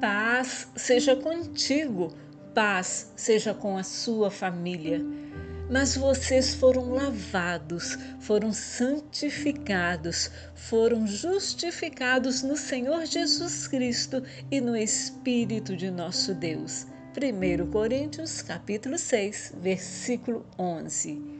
Paz seja contigo, paz seja com a sua família. Mas vocês foram lavados, foram santificados, foram justificados no Senhor Jesus Cristo e no Espírito de nosso Deus. 1 Coríntios capítulo 6, versículo 11.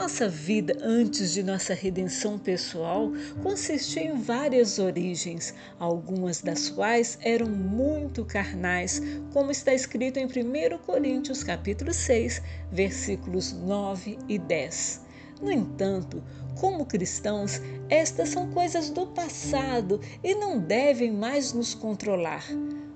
Nossa vida antes de nossa redenção pessoal consistia em várias origens, algumas das quais eram muito carnais, como está escrito em 1 Coríntios capítulo 6, versículos 9 e 10. No entanto, como cristãos, estas são coisas do passado e não devem mais nos controlar.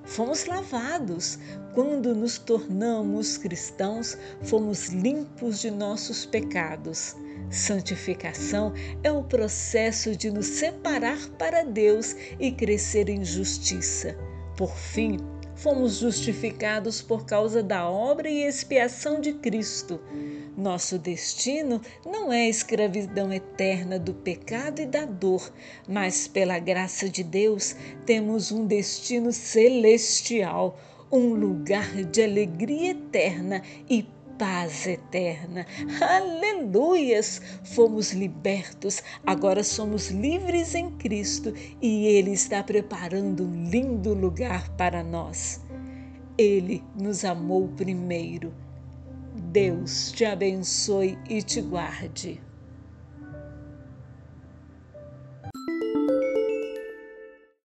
Fomos lavados. Quando nos tornamos cristãos, fomos limpos de nossos pecados. Santificação é o processo de nos separar para Deus e crescer em justiça. Por fim, fomos justificados por causa da obra e expiação de Cristo. Nosso destino não é a escravidão eterna do pecado e da dor, mas pela graça de Deus temos um destino celestial, um lugar de alegria eterna e paz eterna. Aleluias! Fomos libertos, agora somos livres em Cristo e Ele está preparando um lindo lugar para nós. Ele nos amou primeiro Deus te abençoe e te guarde.